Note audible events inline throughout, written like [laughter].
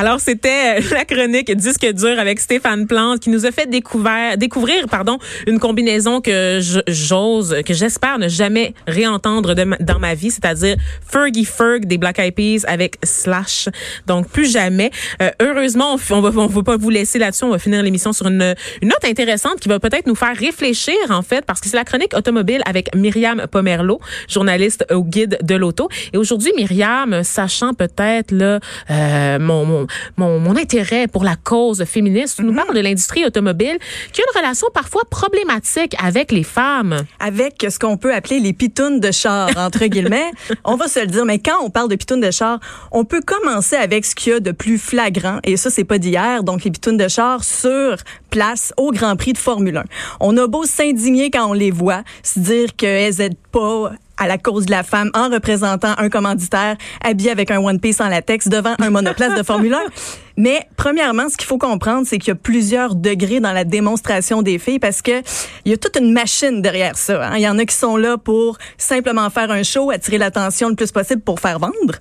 Alors, c'était euh, [laughs] la chronique Disque dur avec Stéphane Plante qui nous a fait découvrir, découvrir pardon, une combinaison que j'ose, que j'espère ne jamais réentendre dans ma vie, c'est-à-dire Fergie Ferg des Black Eyed Peas avec Slash. Donc, plus jamais. Euh, heureusement, on, va, va pas vous laisser là-dessus. On va finir l'émission sur une, une note intéressante qui va peut-être nous faire réfléchir, en fait, parce que c'est la chronique automobile avec Myriam Pomerlo, journaliste au Guide de l'Auto. Et aujourd'hui, Myriam, sachant peut-être là, euh, mon, mon mon, mon, intérêt pour la cause féministe. nous mhm. parle de l'industrie automobile qui a une relation parfois problématique avec les femmes. Avec ce qu'on peut appeler les pitounes de char, entre [laughs] guillemets. on va se le dire, mais quand on parle de pitounes de char, on peut commencer avec ce qu'il y a de plus flagrant. Et ça, c'est pas d'hier. Donc, les pitounes de char sur place au Grand Prix de Formule 1. On a beau s'indigner quand on les voit, se dire qu'elles aident pas à la cause de la femme en représentant un commanditaire habillé avec un One Piece en latex devant un monoplace de Formule 1. [laughs] Mais premièrement, ce qu'il faut comprendre, c'est qu'il y a plusieurs degrés dans la démonstration des filles parce que il y a toute une machine derrière ça. Hein. Il y en a qui sont là pour simplement faire un show, attirer l'attention le plus possible pour faire vendre.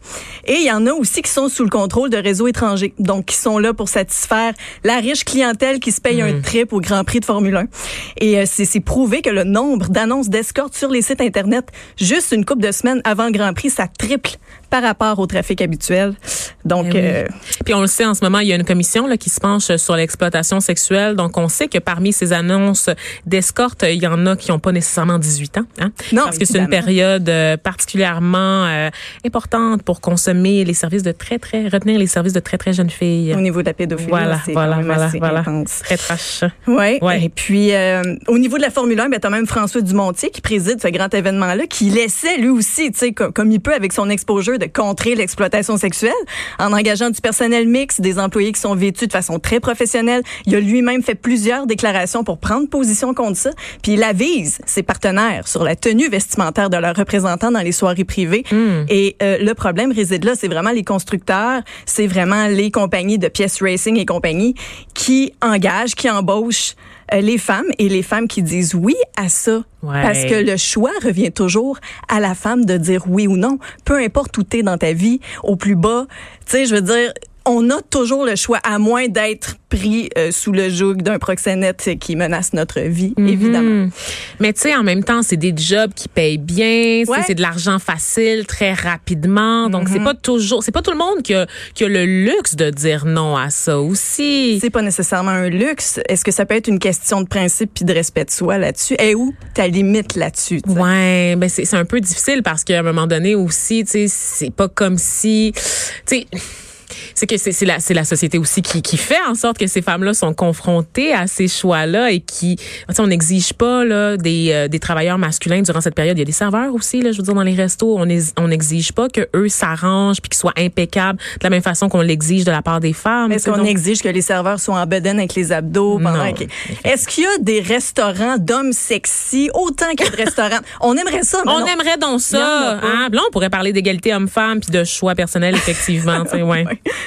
Et il y en a aussi qui sont sous le contrôle de réseaux étrangers, donc qui sont là pour satisfaire la riche clientèle qui se paye un hmm. trip au Grand Prix de Formule 1. Et euh, c'est prouvé que le nombre d'annonces d'escorte sur les sites Internet, juste une couple de semaines avant le Grand Prix, ça triple par rapport au trafic habituel. Donc, eh euh, puis on le sait en ce moment, il y a une commission là qui se penche sur l'exploitation sexuelle. Donc, on sait que parmi ces annonces d'escorte, il y en a qui n'ont pas nécessairement 18 ans. Hein? Non, parce que c'est une période euh, particulièrement euh, importante pour consommer les services de très très retenir les services de très très jeunes filles. Au niveau de la pédophilie, voilà, voilà, voilà, voilà. Très trash. Ouais. ouais. Et puis, au niveau de la Formule 1, ben, as même François Dumontier qui préside ce grand événement-là, qui laissait lui aussi, tu sais, comme, comme il peut avec son exposure de contrer l'exploitation sexuelle en engageant du personnel mix, des employés qui sont vêtus de façon très professionnelle. Il a lui-même fait plusieurs déclarations pour prendre position contre ça. Puis il avise ses partenaires sur la tenue vestimentaire de leurs représentants dans les soirées privées. Hmm. Et euh, le problème réside là, c'est vraiment les constructeurs, c'est vraiment les compagnies de pièces racing et compagnie qui engagent, qui embauchent les femmes et les femmes qui disent oui à ça. Parce que le choix revient toujours à la femme de dire oui ou non. Peu importe où tu es dans ta vie, au plus bas. Tu sais, je veux dire, on a toujours le choix, à moins d'être pris euh, sous le joug d'un proxénète qui menace notre vie, mhm. évidemment. Mais tu sais, en même temps, c'est des jobs qui payent bien, c'est de l'argent facile très rapidement. Donc, c'est mhm. pas toujours, c'est pas tout le monde qui a, qui a le luxe de dire non à ça aussi. C'est pas nécessairement un luxe. Est-ce que ça peut être une question de principe puis de respect de soi là-dessus? Et où ta limite là-dessus? Ouais, ben c'est un peu difficile parce qu'à un moment donné aussi, tu sais, c'est pas comme si, tu sais, c'est que c'est la, la société aussi qui, qui fait en sorte que ces femmes-là sont confrontées à ces choix-là et qui, on n'exige pas là, des, euh, des travailleurs masculins durant cette période. Il y a des serveurs aussi, là, je veux dire, dans les restos. On on n'exige pas que eux s'arrangent puis qu'ils soient impeccables de la même façon qu'on l'exige de la part des femmes. Est-ce qu'on exige que les serveurs soient en bedaine avec les abdos pendant Est-ce qu'il y a des restaurants d'hommes sexy autant qu'il y a de restaurants? [laughs] On aimerait ça. on aimerait donc ça. Hein? Là, on pourrait parler d'égalité homme-femme puis de choix personnel, effectivement. ouais. [laughs]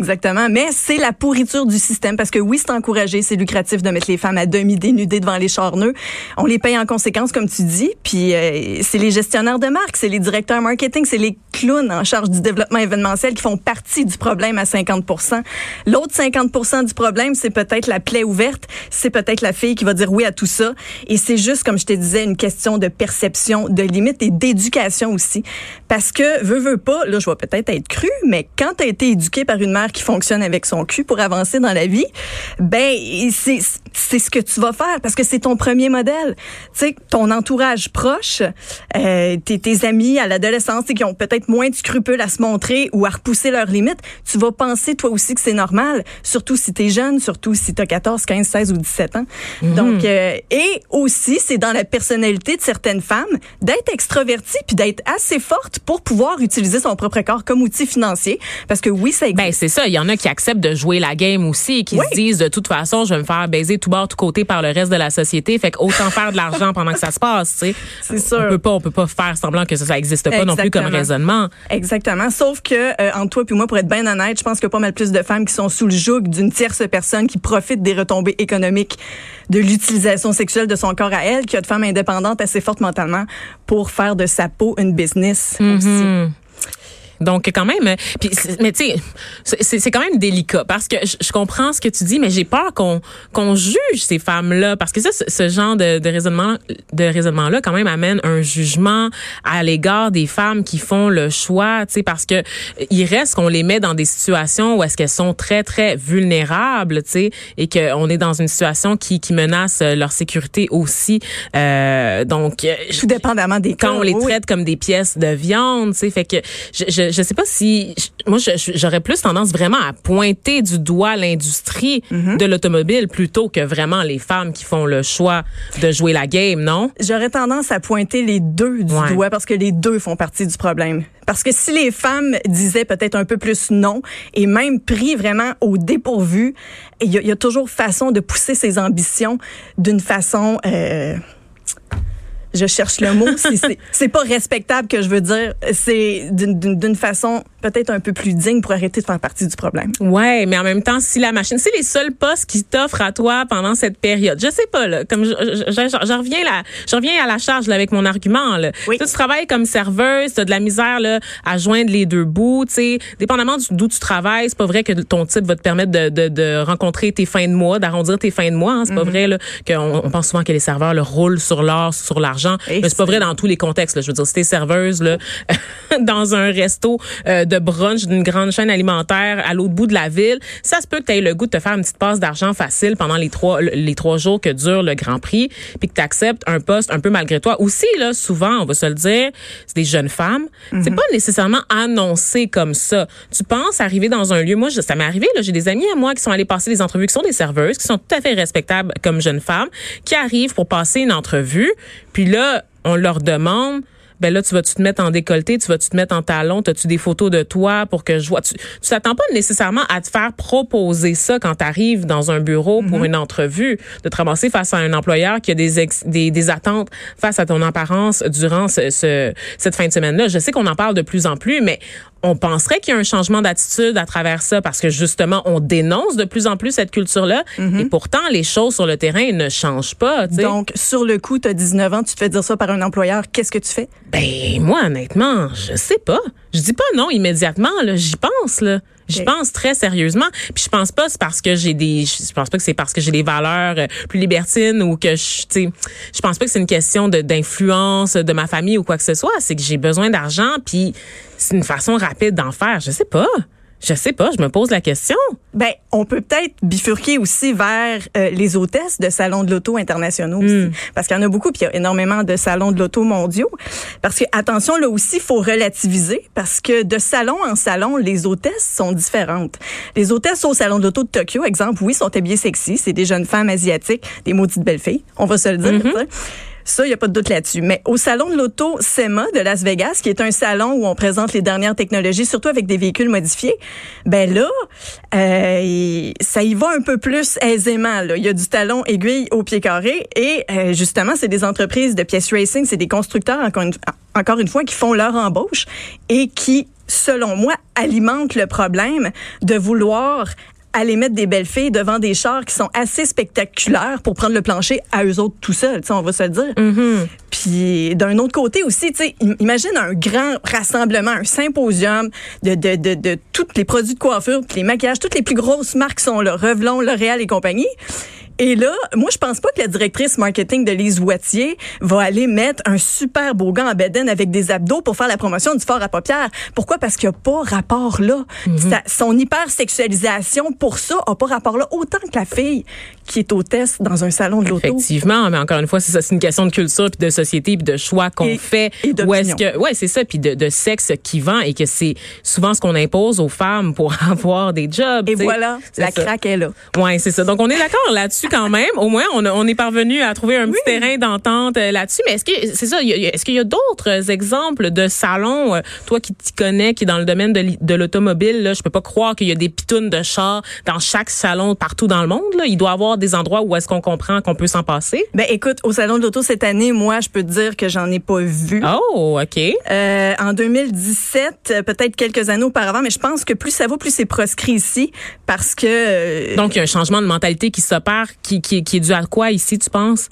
Exactement. Mais c'est la pourriture du système parce que oui, c'est encouragé, c'est lucratif de mettre les femmes à demi dénudées devant les charneux. On les paye en conséquence, comme tu dis. Puis euh, c'est les gestionnaires de marque, c'est les directeurs marketing, c'est les clowns en charge du développement événementiel qui font partie du problème à 50% L'autre 50% du problème, c'est peut-être la plaie ouverte, c'est peut-être la fille qui va dire oui à tout ça. Et c'est juste, comme je te disais, une question de perception, de limite et d'éducation aussi. Parce que, veux, veux pas, là, je vais peut-être être cru, mais quand tu as été éduqué par une mère qui fonctionne avec son cul pour avancer dans la vie, ben c'est c'est ce que tu vas faire parce que c'est ton premier modèle. Tu sais, ton entourage proche, euh, tes, tes amis à l'adolescence qui ont peut-être moins de scrupules à se montrer ou à repousser leurs limites, tu vas penser toi aussi que c'est normal, surtout si tu es jeune, surtout si tu as 14, 15, 16 ou 17 ans. Mhm. Donc euh, et aussi c'est dans la personnalité de certaines femmes d'être extrovertie puis d'être assez forte pour pouvoir utiliser son propre corps comme outil financier parce que oui, ça existe. Ben, c'est ça ça. Il y en a qui acceptent de jouer la game aussi et qui se disent de toute façon, je vais me faire baiser tout bord, tout côté par le reste de la société. Fait qu'autant faire de l'argent pendant que ça se passe, tu sais. [laughs] C'est sûr. On peut pas, on peut pas faire semblant que ça, ça existe pas non plus comme raisonnement. Exactement. Sauf que, euh, entre toi et moi, pour être bien honnête, je pense qu'il y a pas mal plus de femmes qui sont sous le joug d'une tierce personne qui profite des retombées économiques de l'utilisation sexuelle de son corps à elle, qu'il y a de femmes indépendantes assez fortes mentalement pour faire de sa peau une business aussi. Donc quand même, euh, puis mais tu sais, c'est c'est quand même délicat parce que je, je comprends ce que tu dis, mais j'ai peur qu'on qu'on juge ces femmes-là parce que ça, ce, ce genre de, de raisonnement, de raisonnement là, quand même amène un jugement à l'égard des femmes qui font le choix, tu sais, parce que il reste qu'on les met dans des situations où est-ce qu'elles sont très très vulnérables, tu sais, et qu'on est dans une situation qui qui menace euh, leur sécurité aussi. Euh, donc euh, Tout dépendamment des cas. quand on les oui. traite comme des pièces de viande, tu sais, fait que je, je je sais pas si moi j'aurais plus tendance vraiment à pointer du doigt l'industrie Mm-hmm. de l'automobile plutôt que vraiment les femmes qui font le choix de jouer la game, non? J'aurais tendance à pointer les deux du Ouais. doigt parce que les deux font partie du problème. Parce que si les femmes disaient peut-être un peu plus non et même pris vraiment au dépourvu, il y, a- il y a toujours façon de pousser ses ambitions d'une façon... euh, je cherche le mot. [laughs] c'est- pas respectable que je veux dire. C'est d'une- façon peut-être un peu plus digne pour arrêter de faire partie du problème. Ouais, mais en même temps, si la machine, c'est les seuls postes qui t'offrent à toi pendant cette période. Je sais pas là, comme je, je, je- je- reviens là, je reviens à la charge là, avec mon argument là. Oui. Toi, tu travailles comme serveuse, tu as de la misère là à joindre les deux bouts, tu sais, dépendamment d'où tu travailles, c'est pas vrai que ton type va te permettre de, de, de rencontrer tes fins de mois, d'arrondir tes fins de mois, hein. c'est pas vrai là qu'on on pense souvent que les serveurs le roulent sur l'or, sur l'argent, Et mais c'est pas vrai dans tous les contextes là. Je veux dire, si t'es serveuse là [laughs] dans un resto euh, de brunch d'une grande chaîne alimentaire à l'autre bout de la ville, ça se peut que tu aies le goût de te faire une petite passe d'argent facile pendant les trois les trois jours que dure le Grand Prix, puis que tu acceptes un poste un peu malgré toi. Aussi là, souvent, on va se le dire, c'est des jeunes femmes. C'est pas nécessairement annoncé comme ça. Tu penses arriver dans un lieu, moi je- ça m'est arrivé là, j'ai des amis à moi qui sont allés passer des entrevues qui sont des serveuses, qui sont tout à fait respectables comme jeunes femmes, qui arrivent pour passer une entrevue, puis là on leur demande ben là, tu vas-tu te mettre en décolleté, tu vas-tu te mettre en talon, as-tu des photos de toi pour que je vois? Tu tu t'attends pas nécessairement à te faire proposer ça quand tu arrives dans un bureau pour une entrevue, de te ramasser face à un employeur qui a des, ex- des, des attentes face à ton apparence durant ce, ce- cette fin de semaine-là. Je sais qu'on en parle de plus en plus, mais on penserait qu'il y a un changement d'attitude à travers ça parce que justement, on dénonce de plus en plus cette culture-là et pourtant, les choses sur le terrain ne changent pas. Donc, sur le coup, tu as 19 ans, tu te fais dire ça par un employeur, qu'est-ce que tu fais? Ben moi honnêtement, je sais pas. Je dis pas non immédiatement là, j'y pense là. Ok. pense très sérieusement. Puis je pense pas c'est parce que j'ai des je pense pas que c'est parce que j'ai des valeurs euh, plus libertines ou que je tu sais je pense pas que c'est une question de d'influence de ma famille ou quoi que ce soit, c'est que j'ai besoin d'argent puis c'est une façon rapide d'en faire, je sais pas. Je sais pas, je me pose la question. Ben, on peut peut-être bifurquer aussi vers euh, les hôtesses de salons de l'auto internationaux aussi. Parce qu'il y en a beaucoup, puis il y a énormément de salons de l'auto mondiaux. Parce que, attention, là aussi, faut relativiser, parce que de salon en salon, les hôtesses sont différentes. Les hôtesses au salon de l'auto de Tokyo, exemple, oui, sont habillées sexy, c'est des jeunes femmes asiatiques, des maudites belles filles, on va se le dire. sais. Ça, il n'y a pas de doute là-dessus. Mais au salon de l'auto SEMA de Las Vegas, qui est un salon où on présente les dernières technologies, surtout avec des véhicules modifiés, ben là, euh, ça y va un peu plus aisément. Là. Il y a du talon aiguille au pied carré et euh, justement, c'est des entreprises de pièces racing, c'est des constructeurs, encore une, encore une fois, qui font leur embauche et qui, selon moi, alimentent le problème de vouloir aller mettre des belles filles devant des chars qui sont assez spectaculaires pour prendre le plancher à eux autres tout seuls, tu sais, on va se le dire. Puis d'un autre côté aussi, tu sais, im- imagine un grand rassemblement, un symposium de, de, de, de tous les produits de coiffure, les maquillages, toutes les plus grosses marques sont là, Revlon, L'Oréal et compagnie. Et là, moi, je pense pas que la directrice marketing de Lise Wattier va aller mettre un super beau gant en bedaine avec des abdos pour faire la promotion du fort à paupières. Pourquoi? Parce qu'il n'y a pas rapport là. Ça- son hypersexualisation pour ça a pas rapport là. Autant que la fille qui est hôtesse dans un salon de l'auto. Effectivement, mais encore une fois, c'est ça, c'est une question de culture puis de société puis de choix qu'on fait. et Où est-ce que ouais, c'est ça puis de, de sexe qui vend et que c'est souvent ce qu'on impose aux femmes pour [laughs] avoir des jobs. Et voilà, la ça. craque est là. Ouais, c'est ça. Donc on est d'accord là-dessus quand même. Au moins, on, on est parvenu à trouver un petit terrain d'entente euh, là-dessus. Mais est-ce que c'est ça Est-ce qu'il y a d'autres exemples de salons, euh, toi qui t'y connais, qui est dans le domaine de, de l'automobile, là, je peux pas croire qu'il y a des pitounes de chars dans chaque salon partout dans le monde. Là? Il doit y avoir des endroits où est-ce qu'on comprend qu'on peut s'en passer? Ben écoute, au salon de l'auto cette année, moi, je peux te dire que j'en ai pas vu. Oh, ok. Euh, en 2017, peut-être quelques années auparavant, mais je pense que plus ça va, plus c'est proscrit ici, parce que. Euh, Donc il y a un changement de mentalité qui s'opère, qui, qui, qui est dû à quoi ici, tu penses?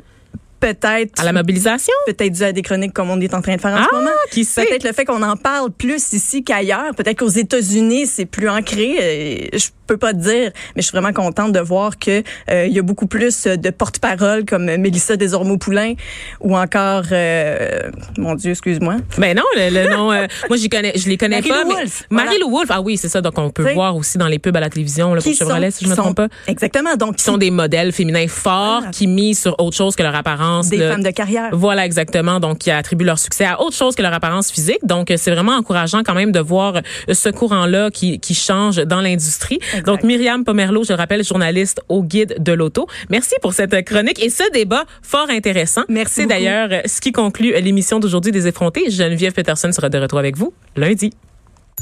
peut-être à la mobilisation, peut-être dû à des chroniques comme on est en train de faire en ce ah, moment. Qui sait? Peut-être le fait qu'on en parle plus ici qu'ailleurs. Peut-être qu'aux États-Unis c'est plus ancré. Euh, je peux pas te dire, mais je suis vraiment contente de voir que euh, il y a beaucoup plus de porte-parole comme Mélissa Desormeaux-Poulain ou encore, euh, mon Dieu, excuse-moi. Ben non, le, le nom, euh, [laughs] moi j'y connais, je les connais Marie pas. Lou mais Wolfe, Marie Lou Wolfe, ah oui, c'est ça. Donc on peut T'sais, voir aussi dans les pubs à la télévision, là, pour qui sont, Chevrolet, si je me sont- trompe pas. Exactement. Donc, Qui sont des modèles féminins forts, Voilà. qui misent sur autre chose que leur apparence. des là. femmes de carrière. Voilà exactement, donc qui attribuent leur succès à autre chose que leur apparence physique. Donc euh, c'est vraiment encourageant quand même de voir euh, ce courant-là qui, qui change dans l'industrie. Exact. Donc Myriam Pomerleau, je le rappelle, journaliste au Guide de l'auto. Merci pour cette chronique et ce débat fort intéressant. Merci C'est d'ailleurs euh, ce qui conclut l'émission d'aujourd'hui des effrontés. Geneviève Peterson sera de retour avec vous lundi.